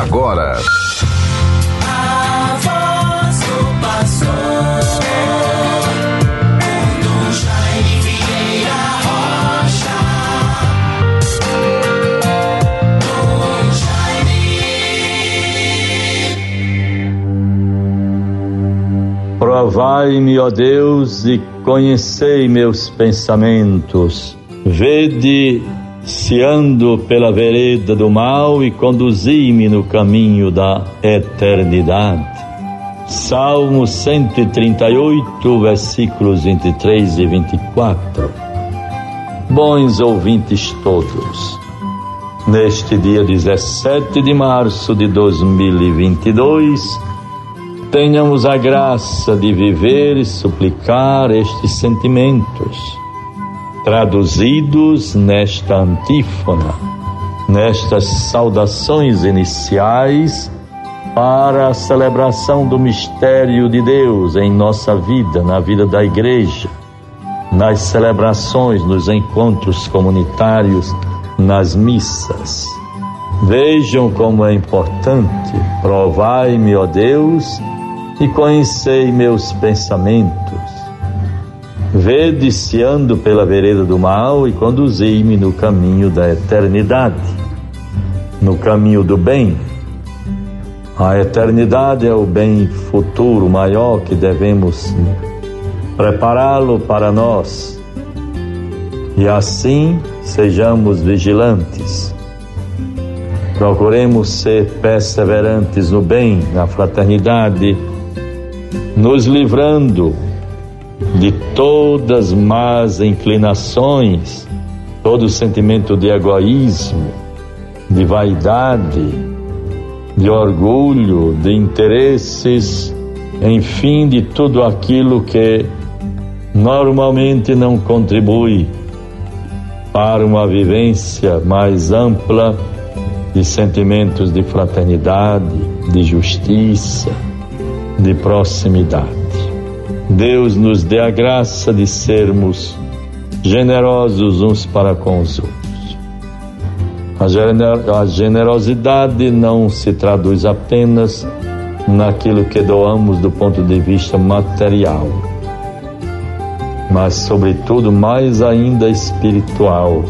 agora. A voz do pastor. Provai-me, ó Deus, e conhecei meus pensamentos. Vede se ando pela vereda do mal e conduzi-me no caminho da eternidade. Salmo 138, versículos 23 e 24. Bons ouvintes todos, neste dia 17 de março de 2022, tenhamos a graça de viver e suplicar estes sentimentos traduzidos nesta antífona, nestas saudações iniciais para a celebração do mistério de Deus em nossa vida, na vida da igreja, nas celebrações, nos encontros comunitários, nas missas. Vejam como é importante, provai-me, ó Deus, e conhecei meus pensamentos Vede se ando pela vereda do mal e conduzi-me no caminho da eternidade, no caminho do bem. A eternidade é o bem futuro maior que devemos prepará-lo para nós. E assim sejamos vigilantes. Procuremos ser perseverantes no bem, na fraternidade, nos livrando de todas más inclinações, todo sentimento de egoísmo, de vaidade, de orgulho, de interesses, enfim, de tudo aquilo que normalmente não contribui para uma vivência mais ampla de sentimentos de fraternidade, de justiça, de proximidade. Deus nos dê a graça de sermos generosos uns para com os outros. A generosidade não se traduz apenas naquilo que doamos do ponto de vista material, mas, sobretudo, mais ainda espiritual.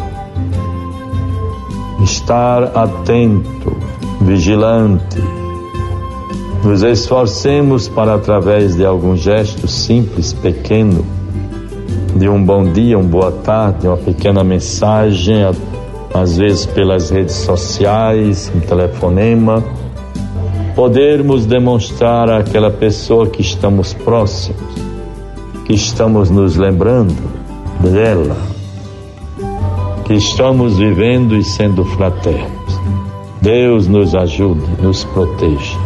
Estar atento, vigilante, nos esforcemos para, através de algum gesto simples, pequeno, de um bom dia, uma boa tarde, uma pequena mensagem, às vezes pelas redes sociais, um telefonema, podermos demonstrar àquela pessoa que estamos próximos, que estamos nos lembrando dela, que estamos vivendo e sendo fraternos. Deus nos ajude, nos proteja.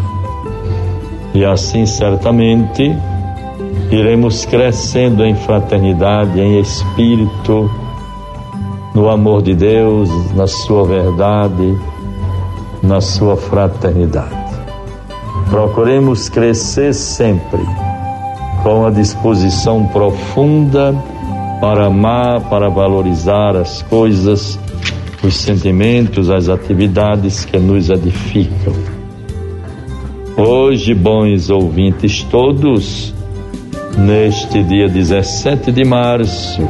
E assim certamente iremos crescendo em fraternidade, em espírito, no amor de Deus, na sua verdade, na sua fraternidade. Procuremos crescer sempre com a disposição profunda para amar, para valorizar as coisas, os sentimentos, as atividades que nos edificam Hoje, bons ouvintes todos, neste dia 17 de março,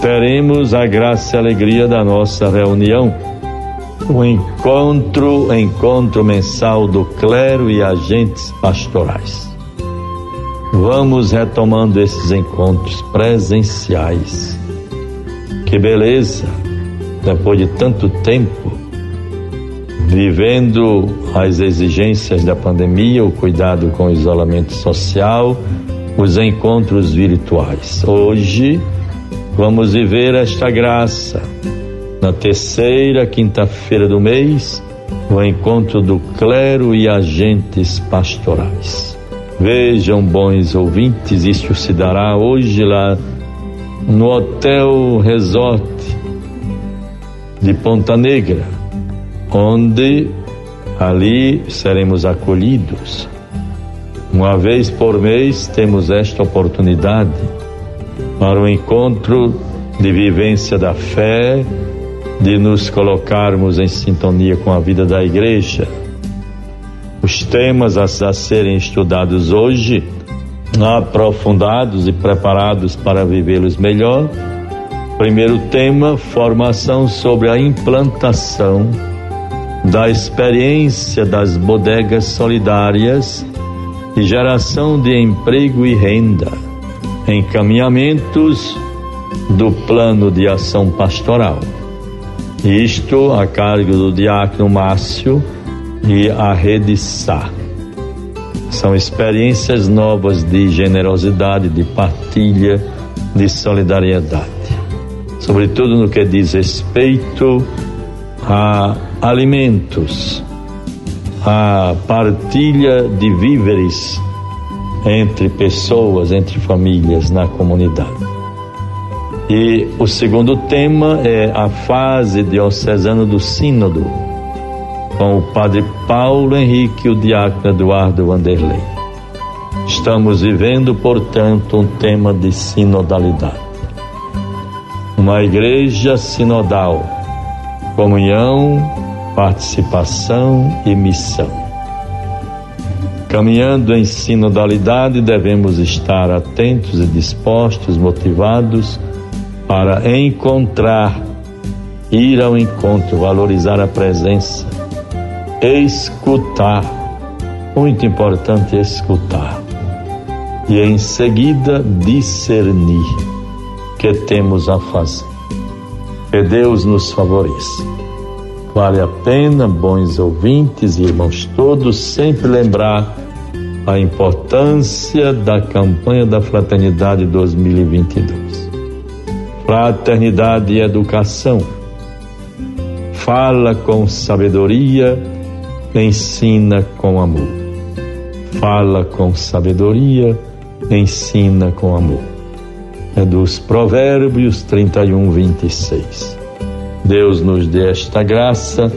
teremos a graça e alegria da nossa reunião, o encontro, encontro mensal do clero e agentes pastorais. Vamos retomando esses encontros presenciais. Que beleza! Depois de tanto tempo, vivendo as exigências da pandemia, o cuidado com o isolamento social, os encontros virtuais. Hoje vamos viver esta graça. Na terceira quinta-feira do mês, o encontro do clero e agentes pastorais. Vejam, bons ouvintes, isso se dará hoje lá no Hotel Resort de Ponta Negra onde ali seremos acolhidos. Uma vez por mês temos esta oportunidade para o encontro de vivência da fé, de nos colocarmos em sintonia com a vida da igreja. Os temas a, a serem estudados hoje, aprofundados e preparados para vivê-los melhor. Primeiro tema: formação sobre a implantação da experiência das bodegas solidárias e geração de emprego e renda, encaminhamentos do plano de ação pastoral. Isto a cargo do diácono Márcio e a rede Sá. São experiências novas de generosidade, de partilha, de solidariedade. Sobretudo no que diz respeito a alimentos, a partilha de víveres entre pessoas, entre famílias na comunidade. E o segundo tema é a fase diocesana do Sínodo, com o padre Paulo Henrique e o diácono Eduardo Vanderlei. Estamos vivendo, portanto, um tema de sinodalidade. Uma igreja sinodal, comunhão, participação e missão. Caminhando em sinodalidade, devemos estar atentos e dispostos, motivados para encontrar, ir ao encontro, valorizar a presença, escutar. Muito importante escutar. E em seguida discernir que temos a fazer. Que Deus nos favoreça. Vale a pena, bons ouvintes e irmãos todos, sempre lembrar a importância da campanha da Fraternidade 2022 fraternidade e educação. Fala com sabedoria, ensina com amor. Fala com sabedoria, ensina com amor. É dos Provérbios 31, 26. Deus nos dê esta graça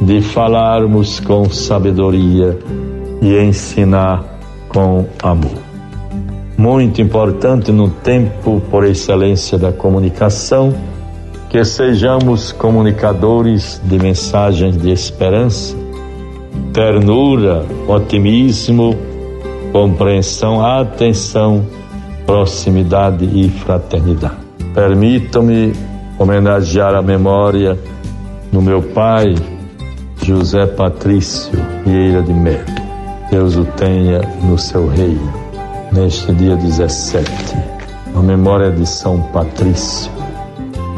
de falarmos com sabedoria e ensinar com amor muito importante no tempo por excelência da comunicação, que sejamos comunicadores de mensagens de esperança, ternura, otimismo, compreensão, atenção, proximidade e fraternidade. Permitam-me homenagear a memória do meu pai, José Patrício Vieira de Melo. Deus o tenha no seu reino neste dia 17, a memória de São Patrício.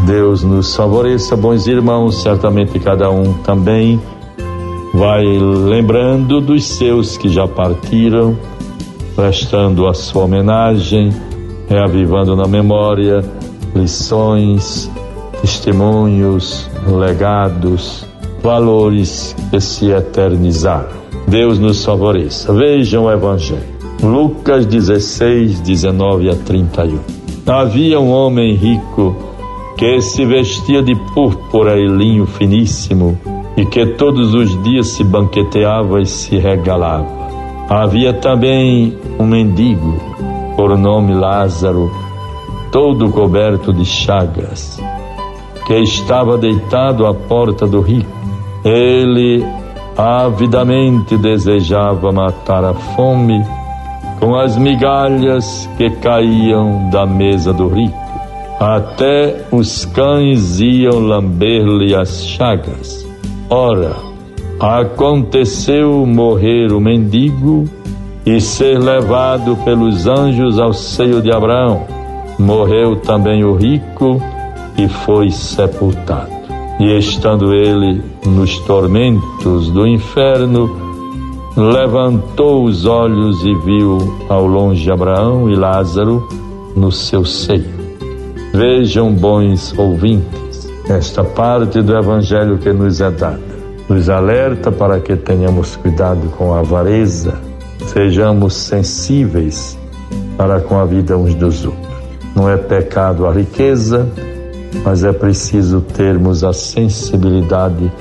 Deus nos favoreça, bons irmãos, certamente cada um também vai lembrando dos seus que já partiram, prestando a sua homenagem, reavivando na memória lições, testemunhos, legados, valores que se eternizaram. Deus nos favoreça. Vejam o Evangelho. Lucas 16, 19 a 31. Havia um homem rico que se vestia de púrpura e linho finíssimo e que todos os dias se banqueteava e se regalava. Havia também um mendigo, por nome Lázaro, todo coberto de chagas, que estava deitado à porta do rico. Ele avidamente desejava matar a fome com as migalhas que caíam da mesa do rico. Até os cães iam lamber-lhe as chagas. Ora, aconteceu morrer o mendigo e ser levado pelos anjos ao seio de Abraão. Morreu também o rico e foi sepultado. E estando ele nos tormentos do inferno, levantou os olhos e viu ao longe Abraão e Lázaro no seu seio. Vejam, bons ouvintes, esta parte do Evangelho que nos é dada. Nos alerta para que tenhamos cuidado com a avareza, sejamos sensíveis para com a vida uns dos outros. Não é pecado a riqueza, mas é preciso termos a sensibilidade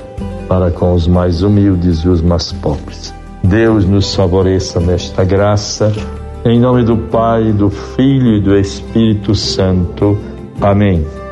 para com os mais humildes e os mais pobres. Deus nos favoreça nesta graça. Em nome do Pai, do Filho e do Espírito Santo. Amém.